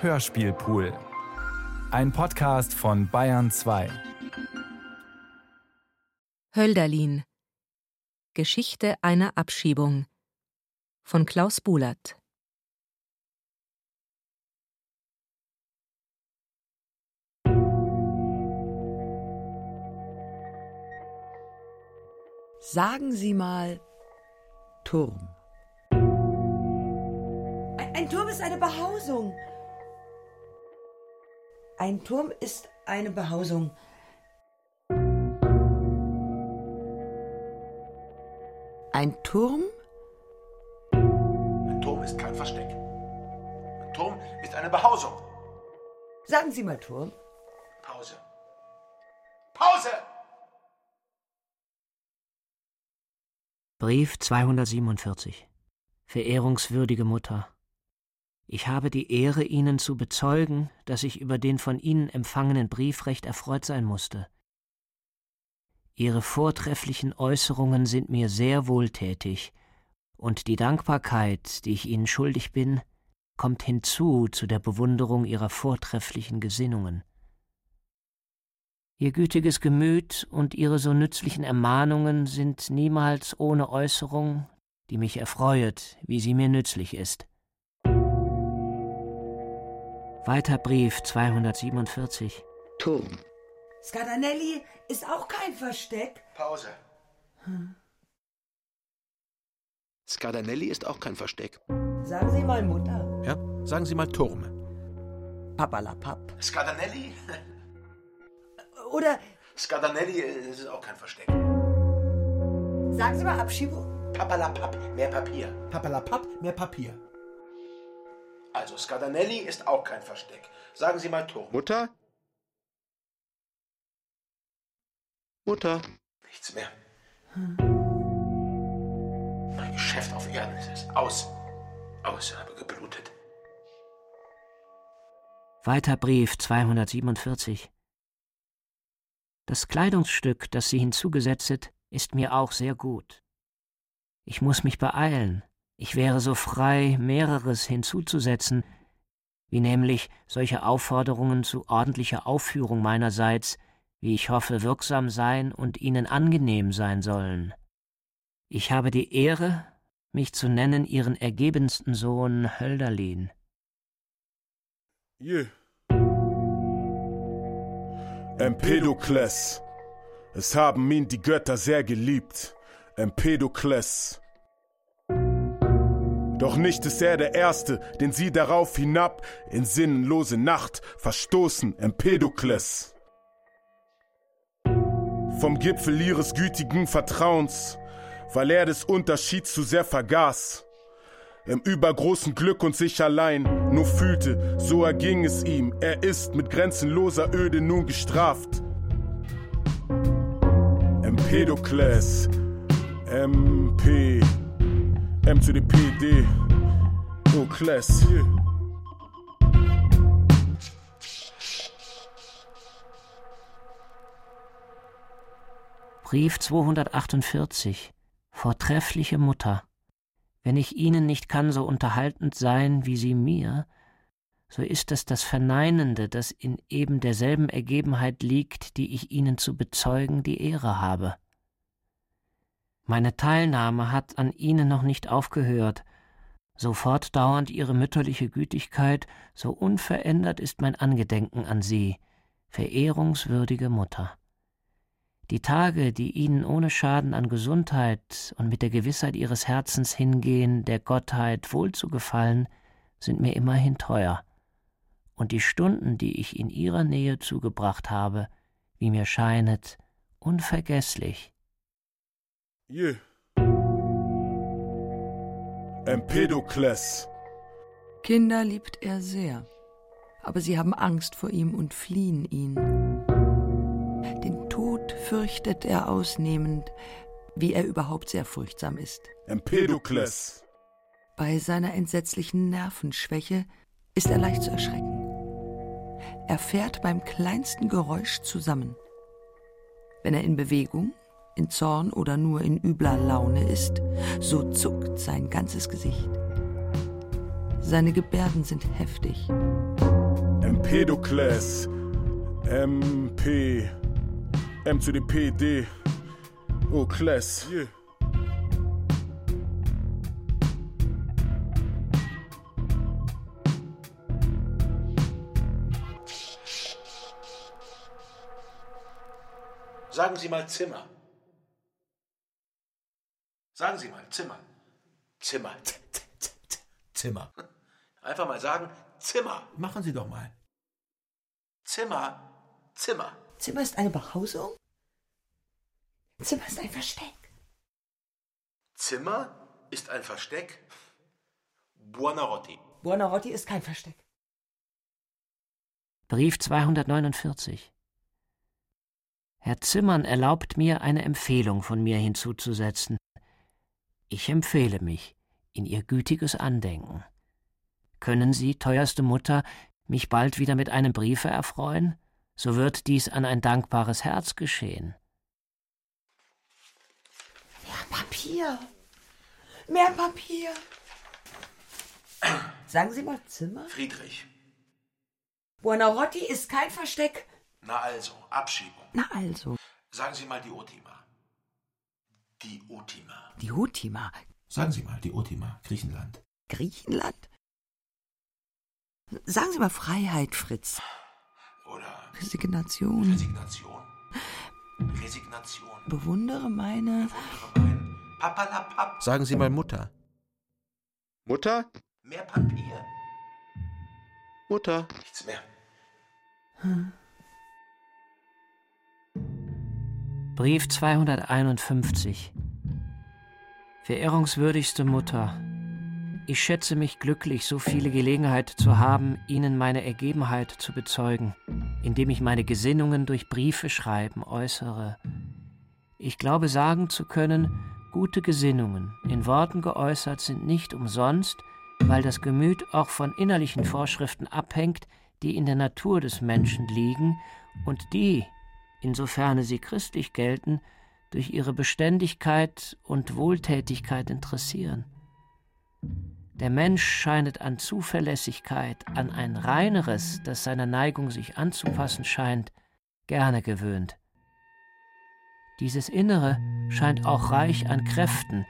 Hörspielpool. Ein Podcast von Bayern 2. Hölderlin. Geschichte einer Abschiebung von Klaus Bulat. Sagen Sie mal Turm. Ein, ein Turm ist eine Behausung. Ein Turm ist eine Behausung. Ein Turm? Ein Turm ist kein Versteck. Ein Turm ist eine Behausung. Sagen Sie mal Turm. Pause. Pause! Brief 247 Verehrungswürdige Mutter, ich habe die Ehre, Ihnen zu bezeugen, dass ich über den von Ihnen empfangenen Brief recht erfreut sein musste. Ihre vortrefflichen Äußerungen sind mir sehr wohltätig, und die Dankbarkeit, die ich Ihnen schuldig bin, kommt hinzu zu der Bewunderung Ihrer vortrefflichen Gesinnungen. Ihr gütiges Gemüt und Ihre so nützlichen Ermahnungen sind niemals ohne Äußerung, die mich erfreuet, wie sie mir nützlich ist. Weiter Brief 247. Turm. Scardanelli ist auch kein Versteck. Pause. Hm. Scardanelli ist auch kein Versteck. Sagen Sie mal Mutter. Ja, sagen Sie mal Turm. Papalapap. Scardanelli? Oder Scardanelli ist auch kein Versteck. sagen Sie mal Abschiebung. Papalapap, mehr Papier. Papalapap, mehr Papier. Also Scardanelli ist auch kein Versteck. Sagen Sie mal Turm. Mutter? Mutter? Nichts mehr. Mein Geschäft auf Erden ist aus. Aus, habe geblutet. Weiter Brief 247. Das Kleidungsstück, das Sie hinzugesetzet, ist mir auch sehr gut. Ich muss mich beeilen. Ich wäre so frei, mehreres hinzuzusetzen, wie nämlich solche Aufforderungen zu ordentlicher Aufführung meinerseits, wie ich hoffe, wirksam sein und Ihnen angenehm sein sollen. Ich habe die Ehre, mich zu nennen Ihren ergebensten Sohn Hölderlin. Je. Empedokles. Es haben ihn die Götter sehr geliebt. Empedokles. Doch nicht ist er der Erste, den sie darauf hinab in sinnlose Nacht verstoßen, Empedokles. Vom Gipfel ihres gütigen Vertrauens, weil er des Unterschieds zu sehr vergaß. Im übergroßen Glück und sich allein nur fühlte, so erging es ihm. Er ist mit grenzenloser Öde nun gestraft. Empedokles, MP. M to the PD. Oh, class. Yeah. Brief 248. Vortreffliche Mutter. Wenn ich Ihnen nicht kann so unterhaltend sein wie Sie mir, so ist es das Verneinende, das in eben derselben Ergebenheit liegt, die ich Ihnen zu bezeugen die Ehre habe. Meine Teilnahme hat an Ihnen noch nicht aufgehört, so fortdauernd Ihre mütterliche Gütigkeit, so unverändert ist mein Angedenken an Sie, verehrungswürdige Mutter. Die Tage, die Ihnen ohne Schaden an Gesundheit und mit der Gewissheit Ihres Herzens hingehen, der Gottheit wohl zu gefallen, sind mir immerhin teuer, und die Stunden, die ich in Ihrer Nähe zugebracht habe, wie mir scheinet, unvergesslich. Je. Empedokles. Kinder liebt er sehr, aber sie haben Angst vor ihm und fliehen ihn. Den Tod fürchtet er ausnehmend, wie er überhaupt sehr furchtsam ist. Empedokles. Bei seiner entsetzlichen Nervenschwäche ist er leicht zu erschrecken. Er fährt beim kleinsten Geräusch zusammen. Wenn er in Bewegung, in Zorn oder nur in übler Laune ist, so zuckt sein ganzes Gesicht. Seine Gebärden sind heftig. Empedokles. MP. M zu dem PD. Oh, Class. Yeah. Sagen Sie mal Zimmer. Sagen Sie mal Zimmer. Zimmer. Zimmer. Einfach mal sagen Zimmer. Machen Sie doch mal. Zimmer. Zimmer. Zimmer ist eine Behausung? Zimmer ist ein Versteck. Zimmer ist ein Versteck. Buonarroti. Buonarroti ist kein Versteck. Brief 249 Herr Zimmern erlaubt mir, eine Empfehlung von mir hinzuzusetzen. Ich empfehle mich in Ihr gütiges Andenken. Können Sie, teuerste Mutter, mich bald wieder mit einem Briefe erfreuen? So wird dies an ein dankbares Herz geschehen. Mehr Papier. Mehr Papier. Sagen Sie mal Zimmer? Friedrich. Buonarroti ist kein Versteck. Na also, Abschiebung. Na also, Sagen Sie mal die Otima. Die Otima. die Hotima, Sagen Sie mal, die Otima, Griechenland. Griechenland? Sagen Sie mal Freiheit, Fritz. Oder Resignation. Resignation. Resignation. Bewundere meine. Mein Papalapap. Sagen Sie mal Mutter. Mutter? Mehr Papier. Mutter. Nichts mehr. Brief 251 Verehrungswürdigste Mutter, ich schätze mich glücklich, so viele Gelegenheit zu haben, Ihnen meine Ergebenheit zu bezeugen, indem ich meine Gesinnungen durch Briefe schreiben äußere. Ich glaube sagen zu können, gute Gesinnungen, in Worten geäußert, sind nicht umsonst, weil das Gemüt auch von innerlichen Vorschriften abhängt, die in der Natur des Menschen liegen und die, insofern sie christlich gelten, durch ihre Beständigkeit und Wohltätigkeit interessieren. Der Mensch scheinet an Zuverlässigkeit, an ein reineres, das seiner Neigung sich anzupassen scheint, gerne gewöhnt. Dieses Innere scheint auch reich an Kräften,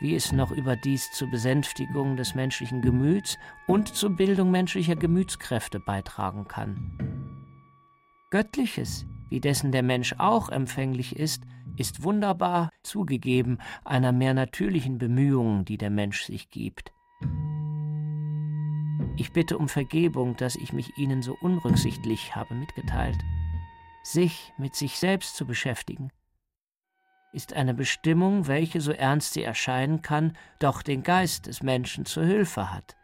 wie es noch überdies zur Besänftigung des menschlichen Gemüts und zur Bildung menschlicher Gemütskräfte beitragen kann. Göttliches, wie dessen der Mensch auch empfänglich ist, ist wunderbar zugegeben einer mehr natürlichen Bemühung, die der Mensch sich gibt. Ich bitte um Vergebung, dass ich mich Ihnen so unrücksichtlich habe mitgeteilt. Sich mit sich selbst zu beschäftigen, ist eine Bestimmung, welche, so ernst sie erscheinen kann, doch den Geist des Menschen zur Hilfe hat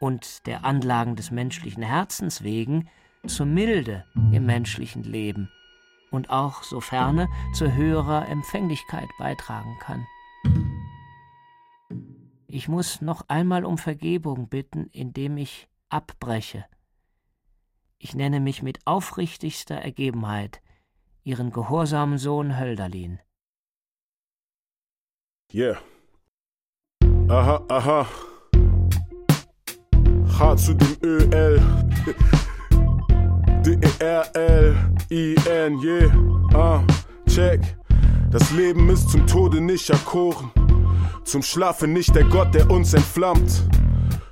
und der Anlagen des menschlichen Herzens wegen zur Milde im menschlichen Leben und auch soferne zu höherer Empfänglichkeit beitragen kann. Ich muss noch einmal um Vergebung bitten, indem ich abbreche. Ich nenne mich mit aufrichtigster Ergebenheit Ihren gehorsamen Sohn Hölderlin. Yeah. Aha, aha. H zu dem ÖL. D-E-R-L-I-N, yeah. Ah, check. Das Leben ist zum Tode nicht erkoren. Zum Schlafen nicht der Gott, der uns entflammt.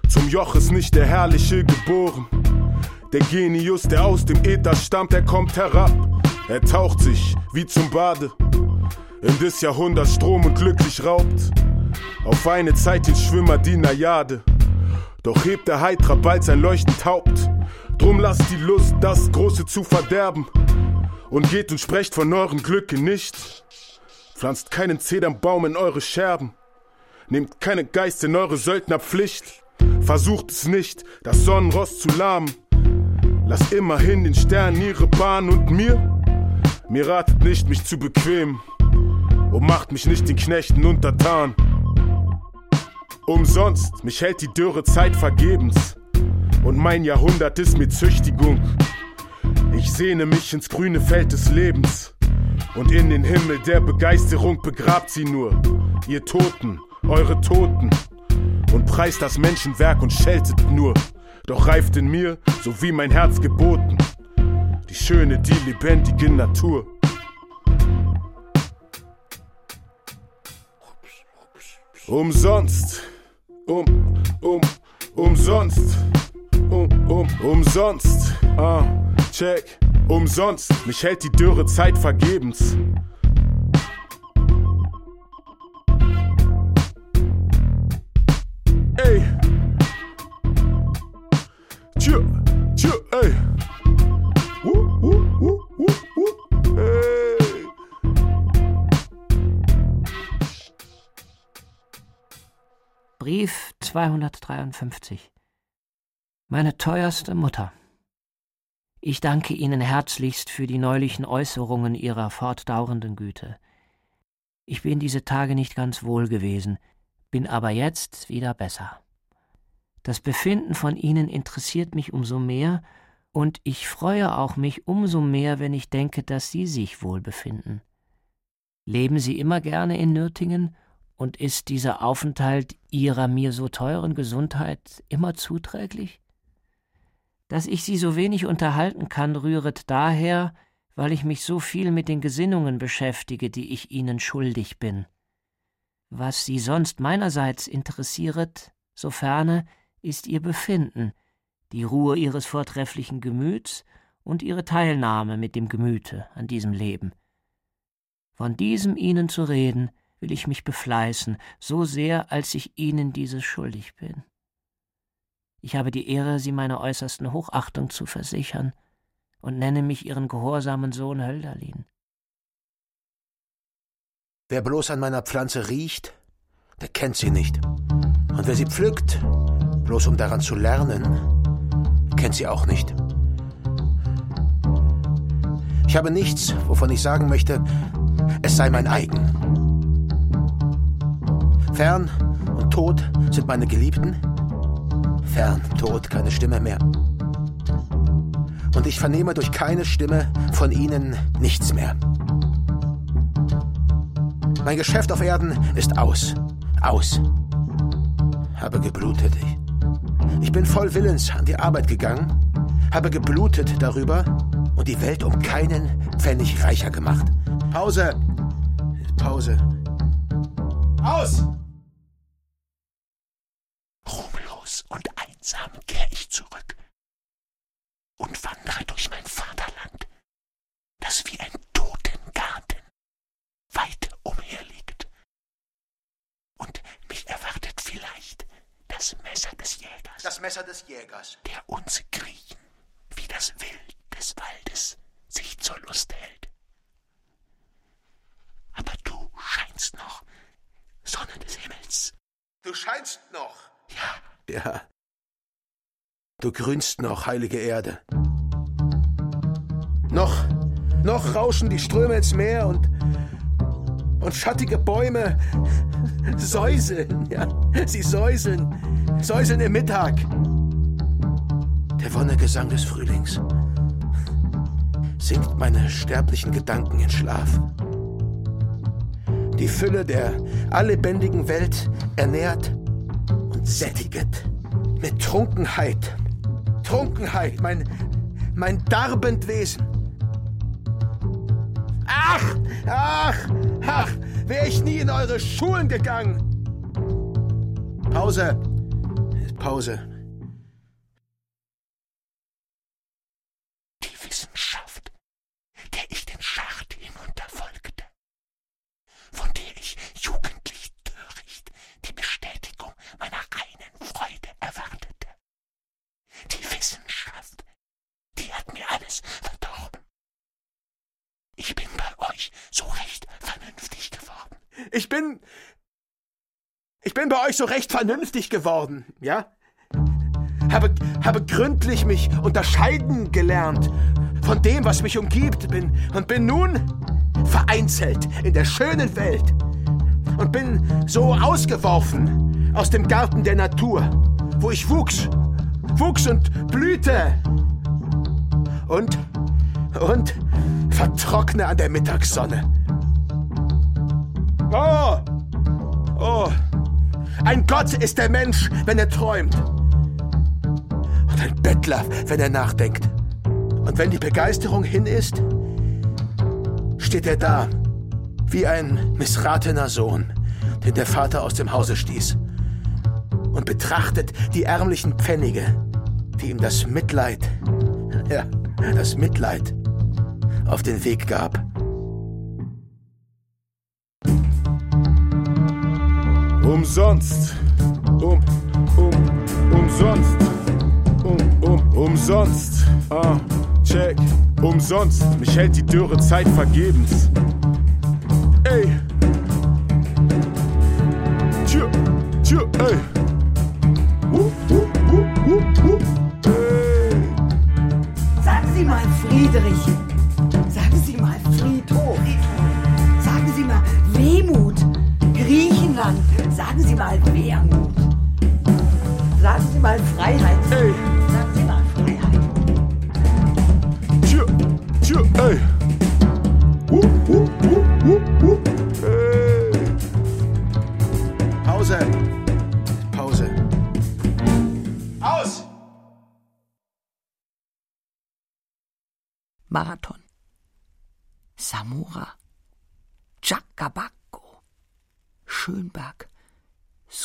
Zum Joch ist nicht der Herrliche geboren. Der Genius, der aus dem Äther stammt, er kommt herab. Er taucht sich wie zum Bade in des Jahrhunderts Strom und glücklich raubt. Auf eine Zeit den Schwimmer die Najade. Doch hebt der Heitra bald sein leuchtend Haupt. Drum lasst die Lust, das Große zu verderben. Und geht und sprecht von euren Glücke nicht. Pflanzt keinen Zedernbaum in eure Scherben. Nehmt keine Geist in eure Söldnerpflicht. Versucht es nicht, das Sonnenrost zu lahmen. Lasst immerhin den Sternen ihre Bahn und mir, mir ratet nicht, mich zu bequemen. Und macht mich nicht den Knechten untertan. Umsonst, mich hält die dürre Zeit vergebens. Und mein Jahrhundert ist mir Züchtigung. Ich sehne mich ins grüne Feld des Lebens. Und in den Himmel der Begeisterung begrabt sie nur. Ihr Toten, eure Toten. und preist das Menschenwerk und scheltet nur. Doch reift in mir, so wie mein Herz geboten, die schöne, die lebendige Natur. Umsonst, um, um, umsonst, um, um, umsonst, ah, check, umsonst, mich hält die dürre Zeit vergebens. Ey, tschö, tschö, ey. Brief 253 Meine teuerste Mutter. Ich danke Ihnen herzlichst für die neulichen Äußerungen Ihrer fortdauernden Güte. Ich bin diese Tage nicht ganz wohl gewesen, bin aber jetzt wieder besser. Das Befinden von Ihnen interessiert mich umso mehr, und ich freue auch mich umso mehr, wenn ich denke, dass Sie sich wohl befinden. Leben Sie immer gerne in Nürtingen, und ist dieser Aufenthalt Ihrer mir so teuren Gesundheit immer zuträglich? Dass ich Sie so wenig unterhalten kann, rühret daher, weil ich mich so viel mit den Gesinnungen beschäftige, die ich Ihnen schuldig bin. Was Sie sonst meinerseits interessieret, soferne, ist Ihr Befinden, die Ruhe Ihres vortrefflichen Gemüts und Ihre Teilnahme mit dem Gemüte an diesem Leben. Von diesem Ihnen zu reden, will ich mich befleißen, so sehr, als ich Ihnen dieses schuldig bin. Ich habe die Ehre, Sie meiner äußersten Hochachtung zu versichern und nenne mich Ihren gehorsamen Sohn Hölderlin. Wer bloß an meiner Pflanze riecht, der kennt sie nicht. Und wer sie pflückt, bloß um daran zu lernen, kennt sie auch nicht. Ich habe nichts, wovon ich sagen möchte, es sei mein eigen. Fern und tot sind meine Geliebten. Fern, tot, keine Stimme mehr. Und ich vernehme durch keine Stimme von ihnen nichts mehr. Mein Geschäft auf Erden ist aus. Aus. Habe geblutet. Ich, ich bin voll Willens an die Arbeit gegangen, habe geblutet darüber und die Welt um keinen Pfennig reicher gemacht. Pause! Pause. Aus! Und einsam kehr ich zurück und wandere durch mein Vaterland, das wie ein Totengarten weit umherliegt. Und mich erwartet vielleicht das Messer des Jägers, Das Messer des Jägers. der uns kriechen, wie das Wild des Waldes sich zur Lust hält. Aber du scheinst noch, Sonne des Himmels. Du scheinst noch. Ja, Ja. Du grünst noch, heilige Erde. Noch, noch rauschen die Ströme ins Meer und, und schattige Bäume säuseln, ja. Sie säuseln, säuseln im Mittag. Der Wonnegesang des Frühlings singt meine sterblichen Gedanken in Schlaf. Die Fülle der allebendigen Welt ernährt sättiget mit Trunkenheit. Trunkenheit, mein, mein darbend Wesen. Ach, ach, ach, wäre ich nie in eure Schulen gegangen. Pause. Pause. die Wissenschaft, der ich den Schacht hinunterfolgte, von der ich jugendlich töricht die Bestätigung meiner reinen Freude erwartete. Die Wissenschaft, die hat mir alles verdorben. Ich bin bei euch so recht vernünftig geworden. Ich bin. Ich bin bei euch so recht vernünftig geworden, ja? Habe, habe gründlich mich unterscheiden gelernt von dem, was mich umgibt, bin und bin nun vereinzelt in der schönen Welt und bin so ausgeworfen aus dem Garten der Natur, wo ich wuchs, wuchs und blühte und und vertrockne an der Mittagssonne. Ein Gott ist der Mensch, wenn er träumt. Und ein Bettler, wenn er nachdenkt. Und wenn die Begeisterung hin ist, steht er da, wie ein missratener Sohn, den der Vater aus dem Hause stieß, und betrachtet die ärmlichen Pfennige, die ihm das Mitleid, ja, das Mitleid auf den Weg gab. Umsonst. Um, um, umsonst. Um, um, umsonst. Ah, check. Umsonst. Mich hält die dürre Zeit vergebens. Ey. Tür, Tür, ey. Uh, uh, uh, uh, uh. Ey. Sagen Sie mal Friedrich.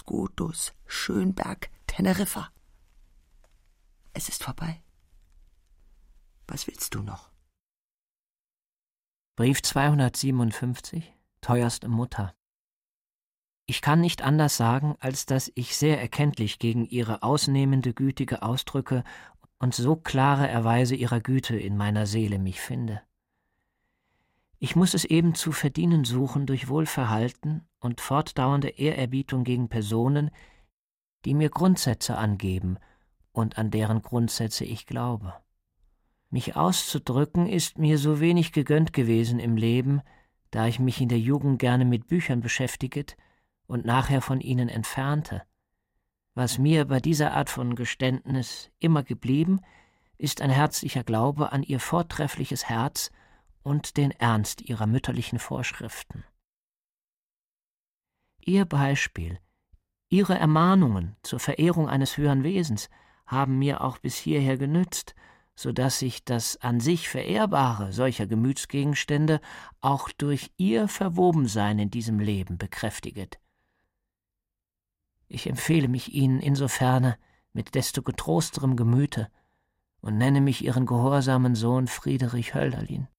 Skotus. Schönberg. Teneriffa. Es ist vorbei. Was willst du noch? Brief 257, teuerste Mutter. Ich kann nicht anders sagen, als dass ich sehr erkenntlich gegen ihre ausnehmende gütige Ausdrücke und so klare Erweise ihrer Güte in meiner Seele mich finde. Ich muss es eben zu verdienen suchen durch Wohlverhalten und fortdauernde Ehrerbietung gegen Personen, die mir Grundsätze angeben und an deren Grundsätze ich glaube. Mich auszudrücken ist mir so wenig gegönnt gewesen im Leben, da ich mich in der Jugend gerne mit Büchern beschäftiget und nachher von ihnen entfernte. Was mir bei dieser Art von Geständnis immer geblieben, ist ein herzlicher Glaube an ihr vortreffliches Herz und den Ernst ihrer mütterlichen Vorschriften. Ihr Beispiel, ihre Ermahnungen zur Verehrung eines höheren Wesens haben mir auch bis hierher genützt, so dass sich das an sich Verehrbare solcher Gemütsgegenstände auch durch ihr Verwobensein in diesem Leben bekräftiget. Ich empfehle mich Ihnen insoferne mit desto getrosterem Gemüte und nenne mich Ihren gehorsamen Sohn Friedrich Hölderlin.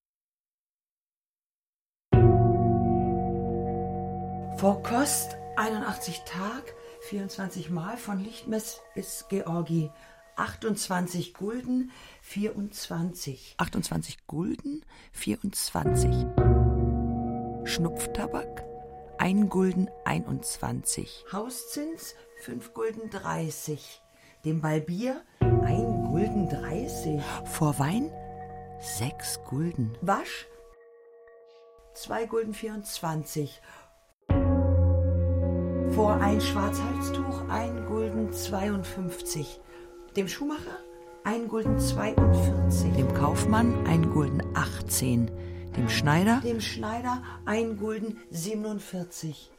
Vor Kost 81 Tag, 24 Mal von Lichtmess bis Georgi. 28 Gulden, 24. 28 Gulden, 24. Schnupftabak, 1 Gulden 21. Hauszins 5 Gulden 30. Dem Balbier 1 Gulden 30. Vor Wein 6 Gulden. Wasch 2 Gulden 24. Vor ein Schwarzhalstuch 1 Gulden 52. Dem Schuhmacher 1 Gulden 42. Dem Kaufmann 1 Gulden 18. Dem Schneider Dem Schneider 1 Gulden 47.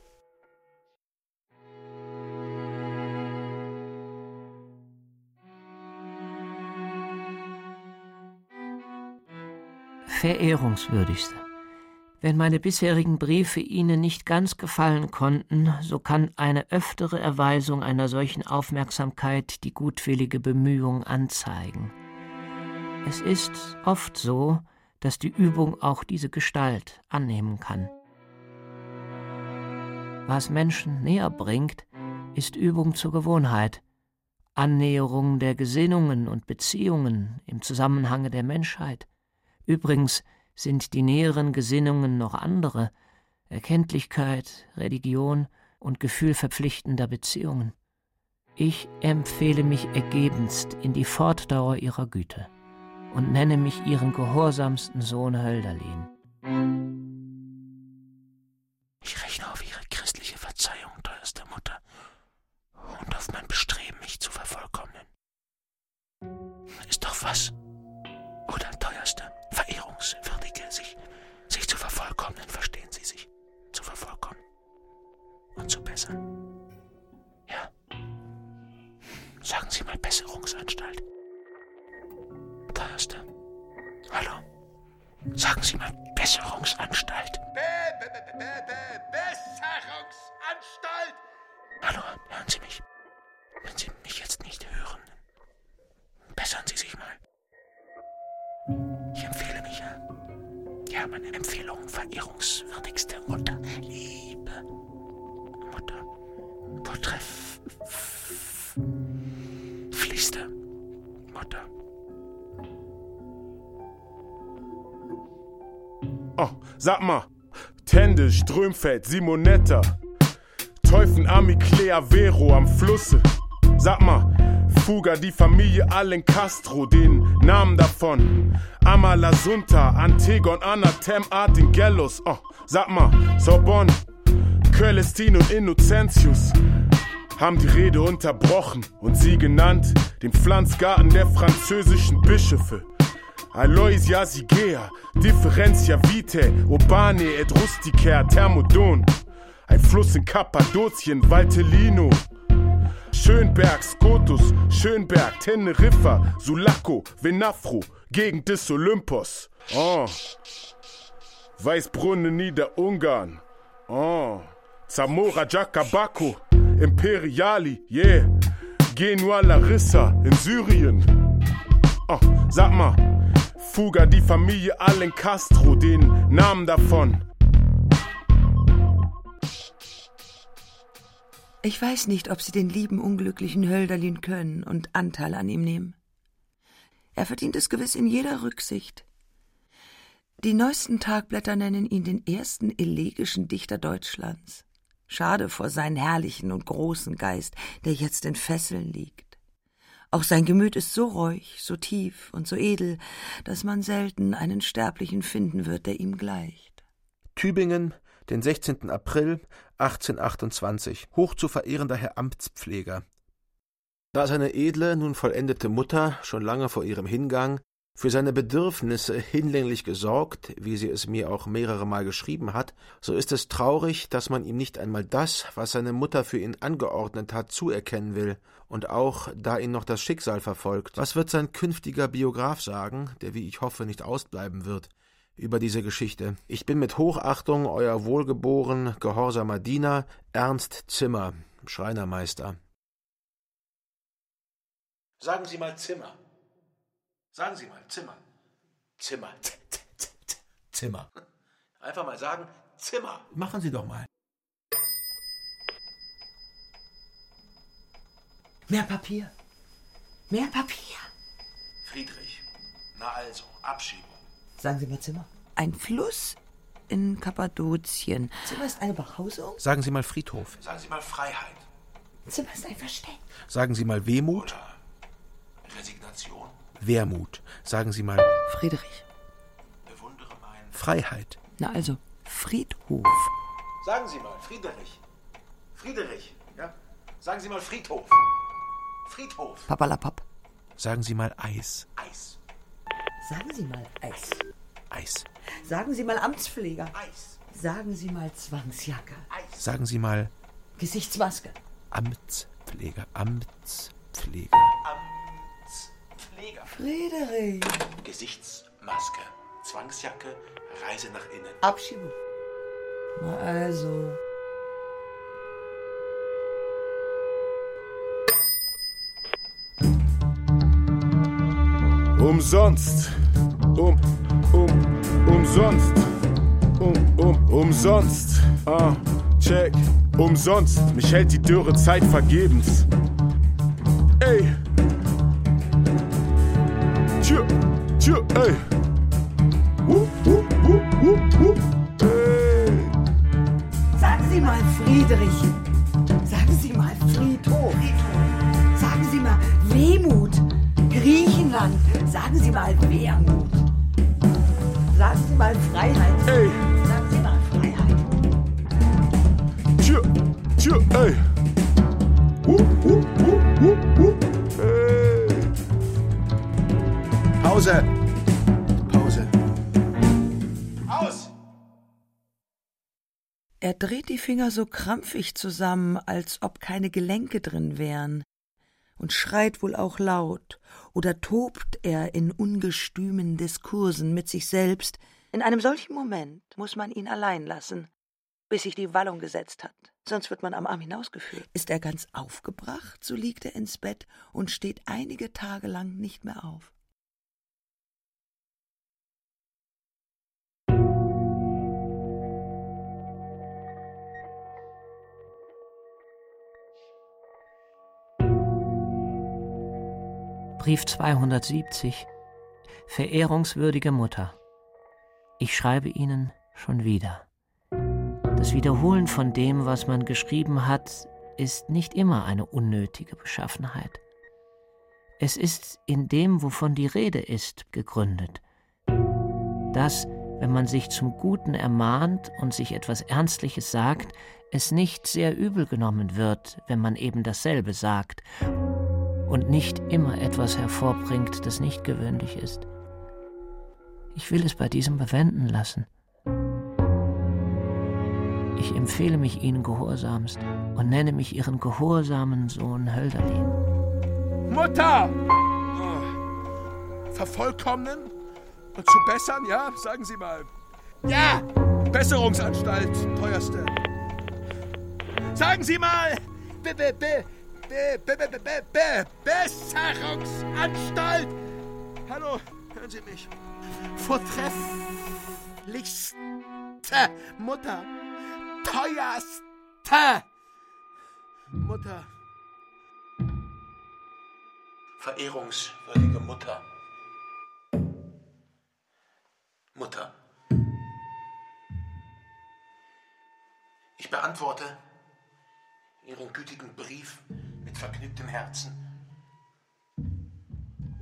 Verehrungswürdigste. Wenn meine bisherigen Briefe Ihnen nicht ganz gefallen konnten, so kann eine öftere Erweisung einer solchen Aufmerksamkeit die gutwillige Bemühung anzeigen. Es ist oft so, dass die Übung auch diese Gestalt annehmen kann. Was Menschen näher bringt, ist Übung zur Gewohnheit, Annäherung der Gesinnungen und Beziehungen im Zusammenhange der Menschheit. Übrigens sind die näheren Gesinnungen noch andere, Erkenntlichkeit, Religion und Gefühl verpflichtender Beziehungen. Ich empfehle mich ergebenst in die Fortdauer ihrer Güte und nenne mich ihren gehorsamsten Sohn Hölderlin. Ich rechne auf Ihre christliche Verzeihung, teuerste Mutter, und auf mein Bestreben, mich zu vervollkommnen. Ist doch was, vervollkommnen, verstehen Sie sich, zu vervollkommnen und zu bessern. Sie mal Besserungsanstalt. Da ist er. Hallo. Sagen Sie mal Besserungsanstalt. Be be be be be Besserungsanstalt! Hallo, hören Sie mich? Wenn Sie mich jetzt nicht hören, bessern Sie sich mal. Ich empfehle mich ja. Ja, meine Empfehlung, verehrungswürdigste Mutter, liebe Mutter, vortreff, fließte Mutter. Oh, sag mal. Tende, Strömfeld, Simonetta. Teufen, Ami, Clea, Vero am Flusse. Sag mal, Fuga, die Familie Allen Castro, den Namen davon. Amala Sunta, Antegon, Anatem, Artingellos. Oh, sag mal, Sorbonne, Cölestin und Innocentius haben die Rede unterbrochen und sie genannt den Pflanzgarten der französischen Bischöfe. Aloysia Sigea, Differentia Vitae, Urbane et Rusticae, Thermodon. Ein Fluss in Kappadokien, Valtellino. Schönberg, Skotus, Schönberg, Teneriffa, Sulaco, Venafro, Gegend des Olympos. Oh. Weißbrunne, Niederungarn. Oh. Zamora, Jacabacco, Imperiali, yeah. Genua, Larissa in Syrien. Oh, sag mal, Fuga, die Familie Allen Castro, den Namen davon. Ich weiß nicht, ob Sie den lieben, unglücklichen Hölderlin können und Anteil an ihm nehmen. Er verdient es gewiss in jeder Rücksicht. Die neuesten Tagblätter nennen ihn den ersten elegischen Dichter Deutschlands. Schade vor seinen herrlichen und großen Geist, der jetzt in Fesseln liegt. Auch sein Gemüt ist so reuig, so tief und so edel, dass man selten einen Sterblichen finden wird, der ihm gleicht. Tübingen, den 16. April 1828. Hoch zu verehrender Herr Amtspfleger. Da seine edle, nun vollendete Mutter schon lange vor ihrem Hingang für seine Bedürfnisse hinlänglich gesorgt, wie sie es mir auch mehrere Mal geschrieben hat, so ist es traurig, dass man ihm nicht einmal das, was seine Mutter für ihn angeordnet hat, zuerkennen will, und auch, da ihn noch das Schicksal verfolgt. Was wird sein künftiger Biograf sagen, der, wie ich hoffe, nicht ausbleiben wird, über diese Geschichte? Ich bin mit Hochachtung euer wohlgeboren, gehorsamer Diener, Ernst Zimmer, Schreinermeister. Sagen Sie mal Zimmer. Sagen Sie mal Zimmer. Zimmer. Zimmer. Einfach mal sagen Zimmer. Machen Sie doch mal. Mehr Papier. Mehr Papier. Friedrich. Na also, Abschiebung. Sagen Sie mal Zimmer. Ein Fluss in Kappadokien. Zimmer ist eine Behausung. Sagen Sie mal Friedhof. Sagen Sie mal Freiheit. Zimmer ist ein Versteck. Sagen Sie mal Wehmut. Oder. Wermut. Sagen Sie mal Friedrich. Bewundere mein Freiheit. Na also, Friedhof. Sagen Sie mal Friedrich. Friedrich. Ja? Sagen Sie mal Friedhof. Friedhof. Papalapap. Sagen Sie mal Eis. Eis. Sagen Sie mal Eis. Eis. Sagen Sie mal Amtspfleger. Eis. Sagen Sie mal Zwangsjacke. Sagen Sie mal Gesichtsmaske. Amtspfleger. Amtspfleger. Amtspfleger. Friedrich. Gesichtsmaske. Zwangsjacke. Reise nach innen. Abschiebung. Na also. Umsonst. Um, um, umsonst. Um, um, umsonst. Ah, check. Umsonst. Mich hält die dürre Zeit vergebens. Tja, ey. Wuh, Finger so krampfig zusammen, als ob keine Gelenke drin wären. und schreit wohl auch laut, oder tobt er in ungestümen Diskursen mit sich selbst, in einem solchen Moment muss man ihn allein lassen, bis sich die Wallung gesetzt hat, sonst wird man am Arm hinausgeführt. Ist er ganz aufgebracht, so liegt er ins Bett und steht einige Tage lang nicht mehr auf. Brief 270 Verehrungswürdige Mutter Ich schreibe Ihnen schon wieder. Das Wiederholen von dem, was man geschrieben hat, ist nicht immer eine unnötige Beschaffenheit. Es ist in dem, wovon die Rede ist, gegründet. Dass, wenn man sich zum Guten ermahnt und sich etwas Ernstliches sagt, es nicht sehr übel genommen wird, wenn man eben dasselbe sagt und nicht immer etwas hervorbringt, das nicht gewöhnlich ist. Ich will es bei diesem bewenden lassen. Ich empfehle mich Ihnen gehorsamst und nenne mich Ihren gehorsamen Sohn Hölderlin. Mutter! Oh. Vervollkommnen und zu bessern, ja? Sagen Sie mal. Ja! Besserungsanstalt, teuerste. Sagen Sie mal! Be, be, Be Be Be Be Be Besserungsanstalt. Hallo, hören Sie mich? Vortrefflichste Mutter. Teuerste Mutter. Verehrungswürdige Mutter. Mutter. Ich beantworte Ihren gütigen Brief mit vergnügtem Herzen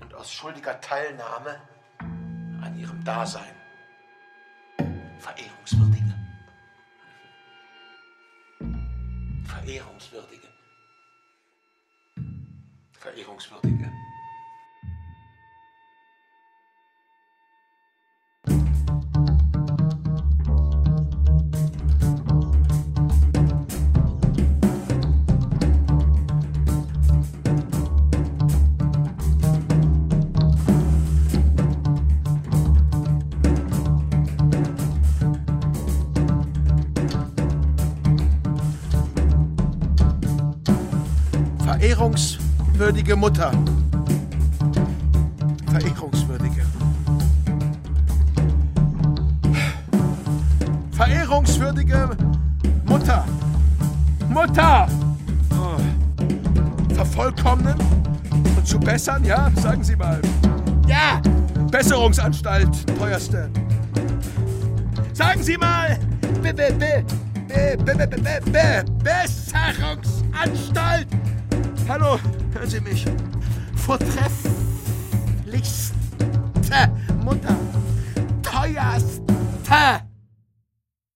und aus schuldiger Teilnahme an ihrem Dasein. Verehrungswürdige. Verehrungswürdige. Verehrungswürdige. Verehrungswürdige Mutter. Verehrungswürdige. Verehrungswürdige Mutter. Mutter! Oh. Vervollkommnen und zu bessern, ja? Sagen Sie mal. Ja! Besserungsanstalt, teuerste. Sagen Sie mal! Be, be, be, be, be, be, be, be, Besserungsanstalt! Hallo, hören Sie mich? Vortrefflichste Mutter, teuerste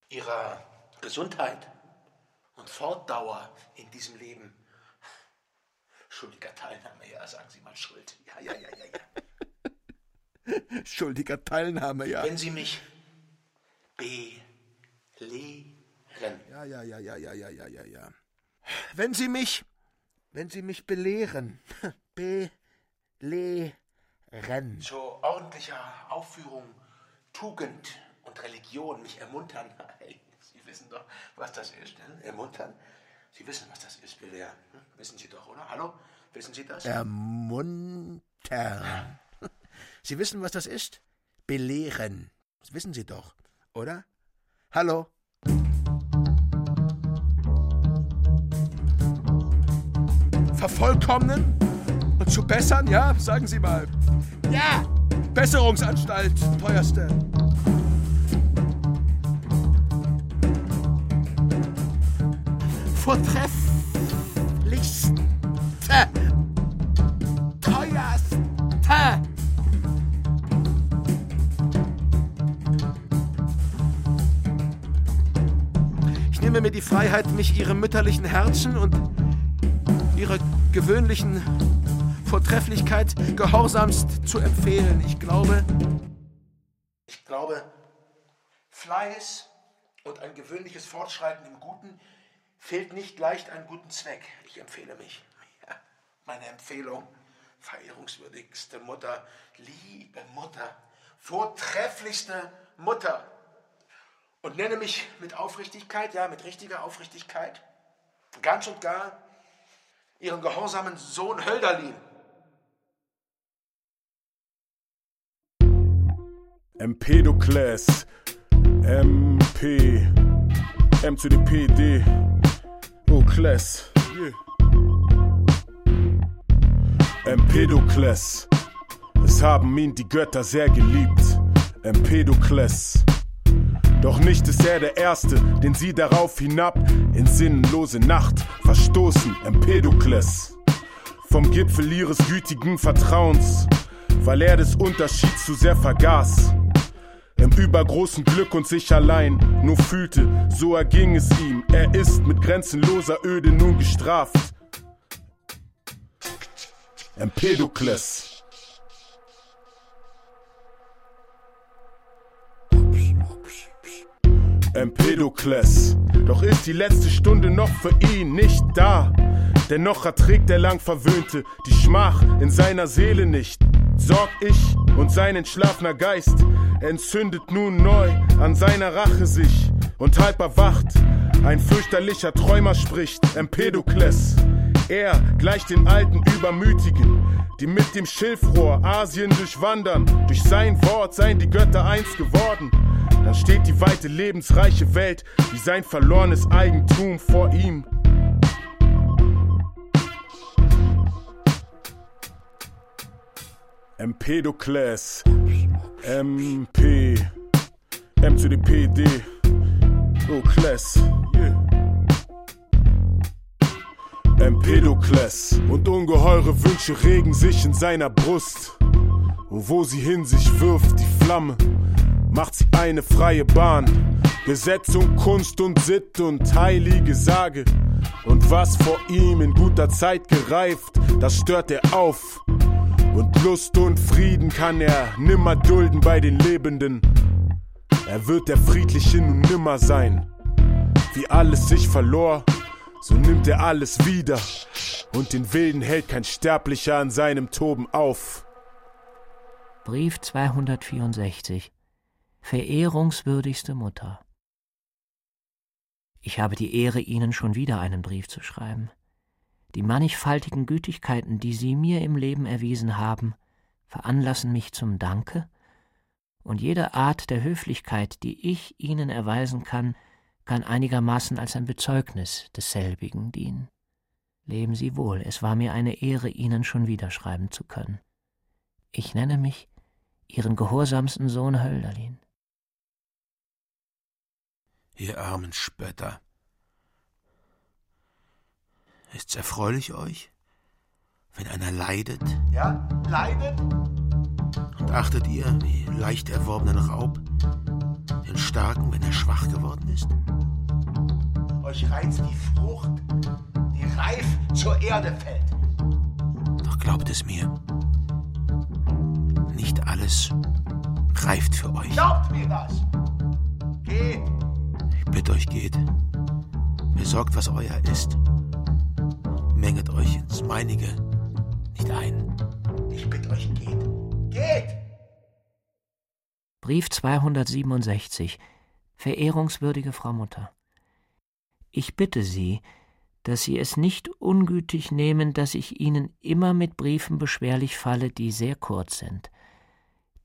Ihrer Gesundheit und Fortdauer in diesem Leben. Schuldiger Teilnahme, ja, sagen Sie mal Schuld. Ja, ja, ja, ja, ja. Schuldiger Teilnahme, ja. Wenn Sie mich belehren. Ja, ja, ja, ja, ja, ja, ja, ja, ja. Wenn Sie mich wenn Sie mich belehren. Belehren. Zu ordentlicher Aufführung, Tugend und Religion mich ermuntern. Sie wissen doch, was das ist. Ne? Ermuntern. Sie wissen, was das ist, belehren. Hm? Wissen Sie doch, oder? Hallo? Wissen Sie das? Ermuntern. Sie wissen, was das ist? Belehren. Das wissen Sie doch, oder? Hallo? Vervollkommnen und zu bessern, ja? Sagen Sie mal. Ja! Besserungsanstalt, teuerste. Vortrefflichste. Teuerste. Ich nehme mir die Freiheit, mich Ihrem mütterlichen Herzen und ihrer gewöhnlichen Vortrefflichkeit gehorsamst zu empfehlen. Ich glaube, ich glaube, Fleiß und ein gewöhnliches Fortschreiten im Guten fehlt nicht leicht einen guten Zweck. Ich empfehle mich. Ja. Meine Empfehlung, verehrungswürdigste Mutter, liebe Mutter, vortrefflichste Mutter. Und nenne mich mit Aufrichtigkeit, ja, mit richtiger Aufrichtigkeit, ganz und gar Ihren gehorsamen Sohn Hölderlin. Empedokles, MP, M zu the PD, Class, yeah. Empedokles, es haben ihn die Götter sehr geliebt, Empedokles. Doch nicht ist er der Erste, den sie darauf hinab in sinnlose Nacht verstoßen, Empedokles. Vom Gipfel ihres gütigen Vertrauens, weil er des Unterschieds zu sehr vergaß. Im übergroßen Glück und sich allein nur fühlte, so erging es ihm. Er ist mit grenzenloser Öde nun gestraft. Empedokles. Empedokles. Doch ist die letzte Stunde noch für ihn nicht da. Dennoch erträgt der lang Verwöhnte die Schmach in seiner Seele nicht. Sorg ich und sein entschlafener Geist entzündet nun neu an seiner Rache sich und halb erwacht. Ein fürchterlicher Träumer spricht, Empedokles. Er gleicht den alten Übermütigen, die mit dem Schilfrohr Asien durchwandern. Durch sein Wort seien die Götter eins geworden. Dann steht die weite lebensreiche Welt wie sein verlorenes Eigentum vor ihm. Empedokles, MP, M zu Class, yeah. Empedokles und ungeheure Wünsche regen sich in seiner Brust. Und wo sie hin sich wirft, die Flamme, macht sie eine freie Bahn. Gesetz und Kunst und Sitt und heilige Sage. Und was vor ihm in guter Zeit gereift, das stört er auf. Und Lust und Frieden kann er nimmer dulden bei den Lebenden. Er wird der Friedliche nun nimmer sein. Wie alles sich verlor, so nimmt er alles wieder. Und den Wilden hält kein Sterblicher an seinem Toben auf. Brief 264 Verehrungswürdigste Mutter Ich habe die Ehre, Ihnen schon wieder einen Brief zu schreiben. Die mannigfaltigen Gütigkeiten, die Sie mir im Leben erwiesen haben, veranlassen mich zum Danke, und jede Art der Höflichkeit, die ich Ihnen erweisen kann, kann einigermaßen als ein Bezeugnis desselbigen dienen. Leben Sie wohl, es war mir eine Ehre, Ihnen schon wieder schreiben zu können. Ich nenne mich Ihren gehorsamsten Sohn Hölderlin. Ihr armen Spötter, Ist's erfreulich euch, wenn einer leidet? Ja, leidet? Und achtet ihr, wie leicht erworbenen Raub, den Starken, wenn er schwach geworden ist? Euch reizt die Frucht, die reif zur Erde fällt. Doch glaubt es mir, nicht alles reift für euch. Glaubt mir das! Geht! Bitte euch, geht. Besorgt, was euer ist menget euch ins meinige nicht ein. Ich bitte euch, geht. Geht! Brief 267 Verehrungswürdige Frau Mutter. Ich bitte Sie, dass Sie es nicht ungütig nehmen, dass ich Ihnen immer mit Briefen beschwerlich falle, die sehr kurz sind.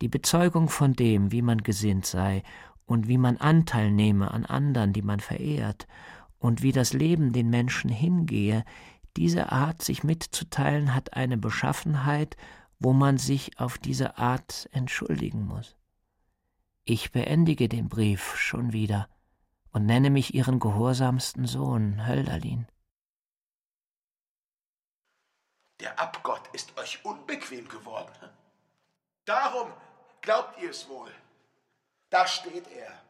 Die Bezeugung von dem, wie man gesinnt sei und wie man Anteil nehme an andern, die man verehrt, und wie das Leben den Menschen hingehe, diese Art, sich mitzuteilen, hat eine Beschaffenheit, wo man sich auf diese Art entschuldigen muss. Ich beendige den Brief schon wieder und nenne mich Ihren gehorsamsten Sohn, Hölderlin. Der Abgott ist euch unbequem geworden. Darum glaubt ihr es wohl. Da steht er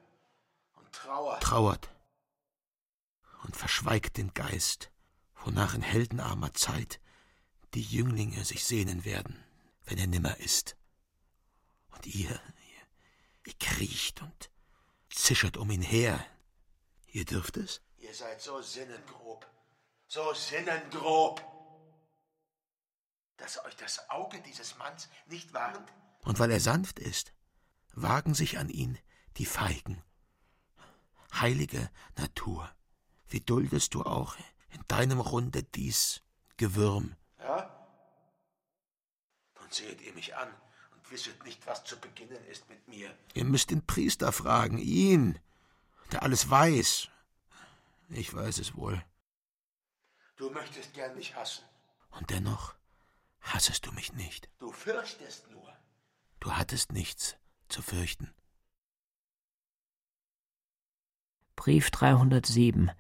und trauert. Trauert und verschweigt den Geist wonach in heldenarmer Zeit die Jünglinge sich sehnen werden, wenn er nimmer ist. Und ihr, ihr, ihr kriecht und zischert um ihn her. Ihr dürft es? Ihr seid so sinnengrob, so sinnengrob. dass euch das Auge dieses Manns nicht warnt? Und weil er sanft ist, wagen sich an ihn die Feigen. Heilige Natur, wie duldest du auch in deinem Runde dies Gewürm? Ja? Nun seht ihr mich an und wisset nicht, was zu beginnen ist mit mir. Ihr müsst den Priester fragen, ihn, der alles weiß. Ich weiß es wohl. Du möchtest gern mich hassen. Und dennoch hassest du mich nicht. Du fürchtest nur. Du hattest nichts zu fürchten. Brief 307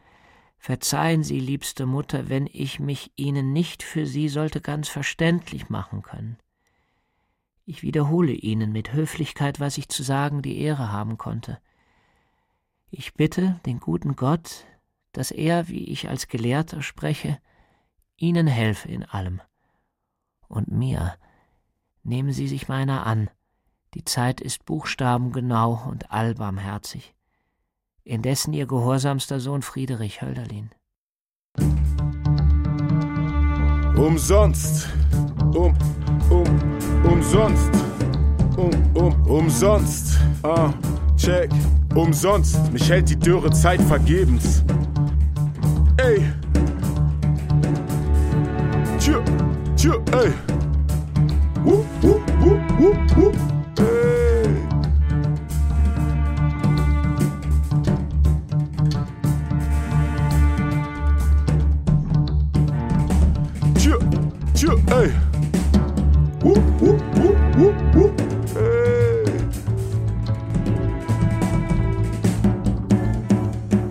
Verzeihen Sie, liebste Mutter, wenn ich mich Ihnen nicht für Sie sollte ganz verständlich machen können. Ich wiederhole Ihnen mit Höflichkeit, was ich zu sagen die Ehre haben konnte. Ich bitte den guten Gott, dass er, wie ich als Gelehrter spreche, Ihnen helfe in allem. Und mir, nehmen Sie sich meiner an, die Zeit ist buchstabengenau und allbarmherzig. Indessen Ihr gehorsamster Sohn Friedrich Hölderlin. Umsonst, um, um, umsonst, um, um, umsonst, ah, check, umsonst, mich hält die dürre Zeit vergebens. Ey, tja, tja, ey, wuh, wuh, wuh, wuh, wuh, tja, ey. Wuh, wuh, wuh, ey.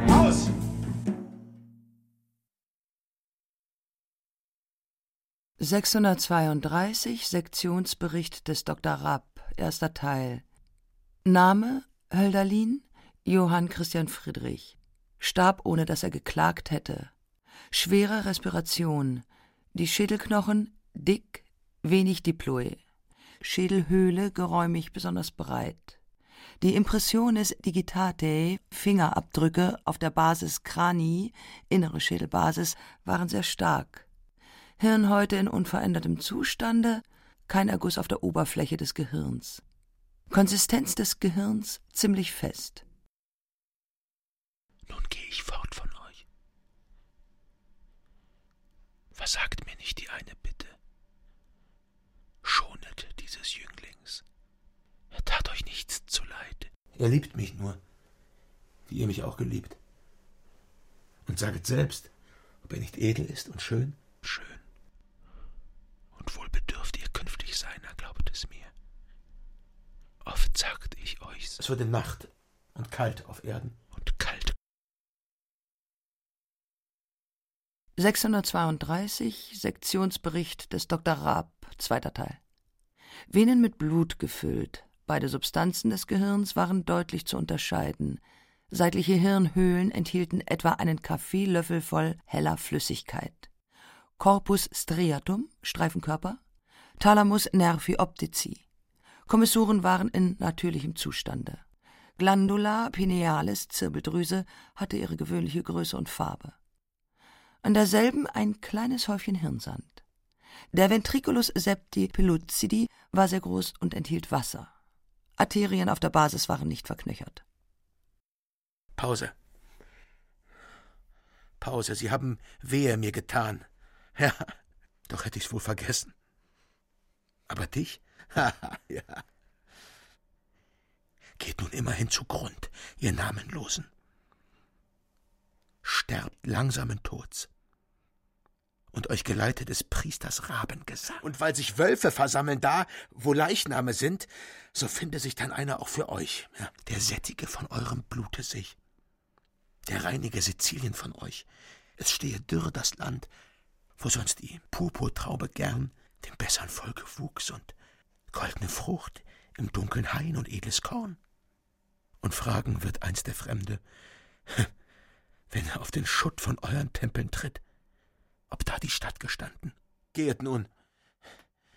Aus! »632, Sektionsbericht des Dr. Rapp, erster Teil. Name Hölderlin, Johann Christian Friedrich. Starb, ohne dass er geklagt hätte. Schwere Respiration. Die Schädelknochen dick, wenig Diploe. Schädelhöhle geräumig, besonders breit. Die Impressiones digitatae, Fingerabdrücke auf der Basis Cranii, innere Schädelbasis, waren sehr stark. Hirnhäute in unverändertem Zustande, kein Erguss auf der Oberfläche des Gehirns. Konsistenz des Gehirns ziemlich fest. Nun gehe ich fort von euch. Versagt mir nicht die eine Bitte. Schonet dieses Jünglings. Er tat euch nichts zuleid. Er liebt mich nur, wie ihr mich auch geliebt. Und saget selbst, ob er nicht edel ist und schön. Schön. Und wohl bedürft ihr künftig seiner, glaubet es mir. Oft sagt ich euch's. Es wurde Nacht und kalt auf Erden. Und kalt 632, Sektionsbericht des Dr. Raab, zweiter Teil. Venen mit Blut gefüllt. Beide Substanzen des Gehirns waren deutlich zu unterscheiden. Seitliche Hirnhöhlen enthielten etwa einen Kaffeelöffel voll heller Flüssigkeit. Corpus striatum, Streifenkörper, Thalamus nervi optici. Kommissuren waren in natürlichem Zustande. Glandula pinealis, Zirbeldrüse, hatte ihre gewöhnliche Größe und Farbe. An derselben ein kleines Häufchen Hirnsand. Der Ventriculus septi pellucidi war sehr groß und enthielt Wasser. Arterien auf der Basis waren nicht verknöchert. Pause. Pause, Sie haben Wehe mir getan. Ja, doch hätte ich's wohl vergessen. Aber dich? Haha, ja. Geht nun immerhin zugrund, ihr Namenlosen. Sterbt langsamen Tods. Und euch geleitet des Priesters Rabengesang. Und weil sich Wölfe versammeln da, wo Leichname sind, so finde sich dann einer auch für euch, ja, der sättige von eurem Blute sich. Der reinige Sizilien von euch. Es stehe dürr das Land, wo sonst die Purpurtraube gern dem bessern Volke wuchs und goldne Frucht im dunkeln Hain und edles Korn. Und fragen wird einst der Fremde, wenn er auf den Schutt von euren Tempeln tritt, ob da die Stadt gestanden. Gehet nun,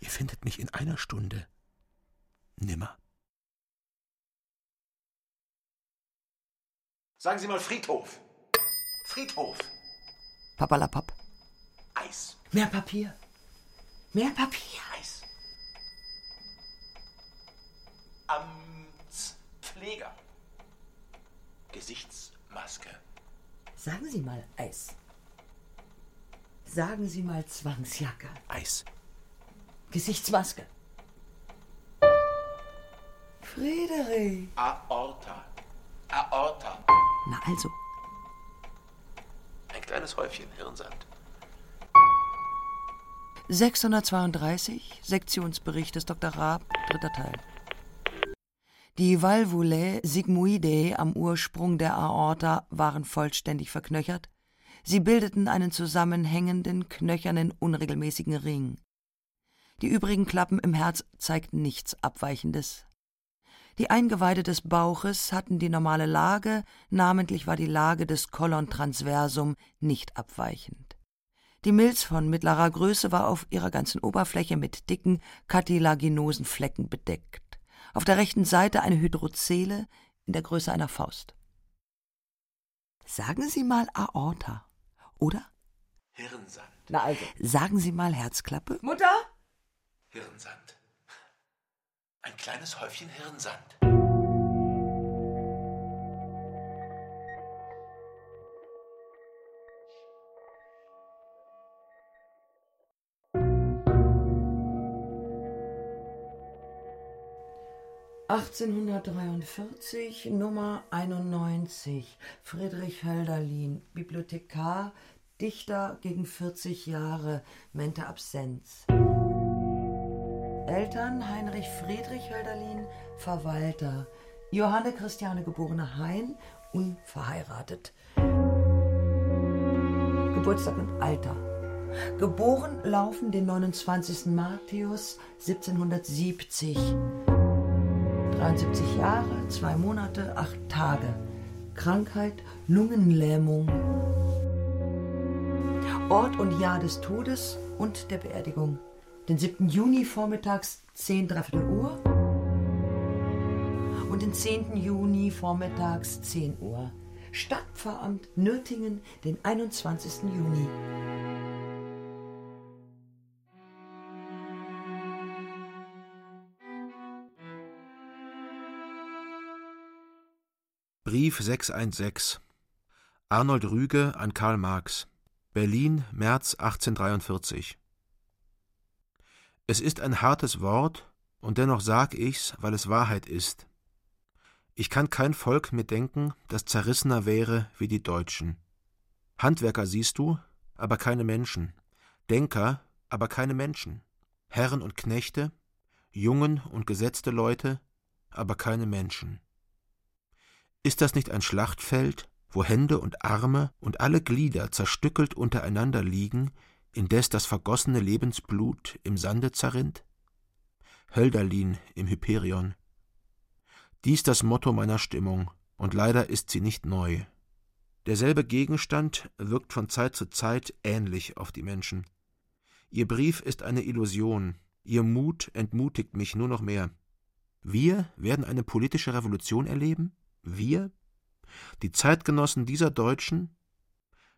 ihr findet mich in einer Stunde nimmer. Sagen Sie mal Friedhof. Friedhof. Papalapap. Eis. Mehr Papier. Mehr Papier. Eis. Amtspfleger. Gesichtsmaske. Sagen Sie mal Eis. Sagen Sie mal Zwangsjacke. Eis. Gesichtsmaske. Friedrich. Aorta. Aorta. Na also, Ein kleines Häufchen Hirnsand. 632, Sektionsbericht des Dr. Raab, dritter Teil. Die Valvulae sigmoidae am Ursprung der Aorta waren vollständig verknöchert. Sie bildeten einen zusammenhängenden, knöchernen, unregelmäßigen Ring. Die übrigen Klappen im Herz zeigten nichts Abweichendes. Die Eingeweide des Bauches hatten die normale Lage, namentlich war die Lage des Colon transversum nicht abweichend. Die Milz von mittlerer Größe war auf ihrer ganzen Oberfläche mit dicken, kartilaginosen Flecken bedeckt. Auf der rechten Seite eine Hydrozele in der Größe einer Faust. Sagen Sie mal Aorta, oder? Hirnsand. Na also. Sagen Sie mal Herzklappe? Mutter? Hirnsand. Ein kleines Häufchen Hirnsand. ...1843, Nummer 91, Friedrich Hölderlin, Bibliothekar, Dichter gegen 40 Jahre, Mente Absenz. Eltern Heinrich Friedrich Hölderlin, Verwalter. Johanne Christiane geborene Hein, unverheiratet. Geburtstag und Alter. Geboren laufen den 29. Martius 1770. 73 Jahre, zwei Monate, acht Tage. Krankheit, Lungenlähmung. Ort und Jahr des Todes und der Beerdigung. Den 7. Juni vormittags 10 Dreiviertel Uhr und den 10. Juni vormittags 10 Uhr. Stadtpfarramt Nürtingen, den 21. Juni. Brief 616 Arnold Rüge an Karl Marx Berlin, März 1843 Es ist ein hartes Wort, und dennoch sag ich's, weil es Wahrheit ist. Ich kann kein Volk mir denken, das zerrissener wäre wie die Deutschen. Handwerker siehst du, aber keine Menschen. Denker, aber keine Menschen. Herren und Knechte, Jungen und gesetzte Leute, aber keine Menschen. Ist das nicht ein Schlachtfeld, wo Hände und Arme und alle Glieder zerstückelt untereinander liegen, indes das vergossene Lebensblut im Sande zerrinnt? Hölderlin im Hyperion. Dies das Motto meiner Stimmung, und leider ist sie nicht neu. Derselbe Gegenstand wirkt von Zeit zu Zeit ähnlich auf die Menschen. Ihr Brief ist eine Illusion, ihr Mut entmutigt mich nur noch mehr. Wir werden eine politische Revolution erleben? Wir? Die Zeitgenossen dieser Deutschen?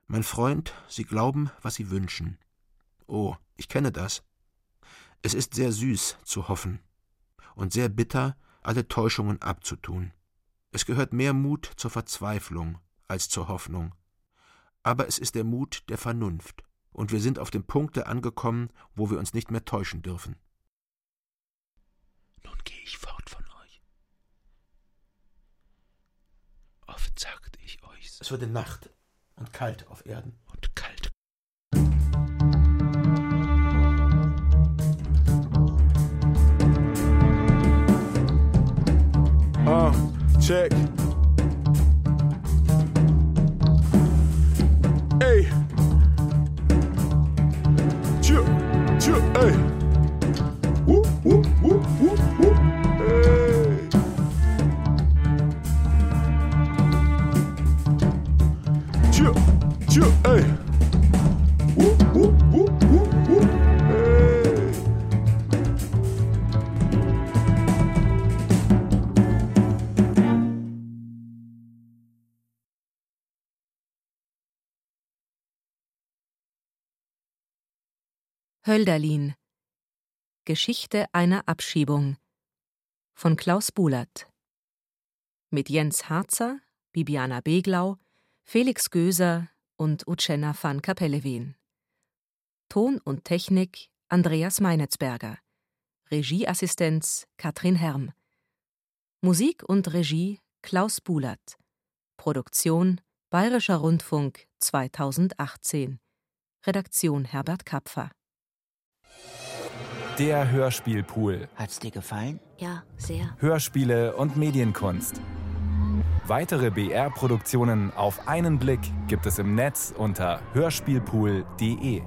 Mein Freund, sie glauben, was sie wünschen. Oh, ich kenne das. Es ist sehr süß zu hoffen und sehr bitter, alle Täuschungen abzutun. Es gehört mehr Mut zur Verzweiflung als zur Hoffnung. Aber es ist der Mut der Vernunft, und wir sind auf dem Punkte angekommen, wo wir uns nicht mehr täuschen dürfen. Nun gehe ich fort von euch. Oft sagte ich euch's. Es würde Nacht und kalt auf Erden. Und kalt. Uh, check. Hölderlin Geschichte einer Abschiebung von Klaus Bulert mit Jens Harzer, Bibiana Beglau, Felix Göser und Uchenna van Kapellewien. Ton und Technik Andreas Meinetzberger. Regieassistenz Katrin Herm. Musik und Regie Klaus Bulert. Produktion Bayerischer Rundfunk 2018. Redaktion Herbert Kapfer. Der Hörspielpool. Hat's dir gefallen? Ja, sehr. Hörspiele und Medienkunst. Weitere BR-Produktionen auf einen Blick gibt es im Netz unter hörspielpool.de.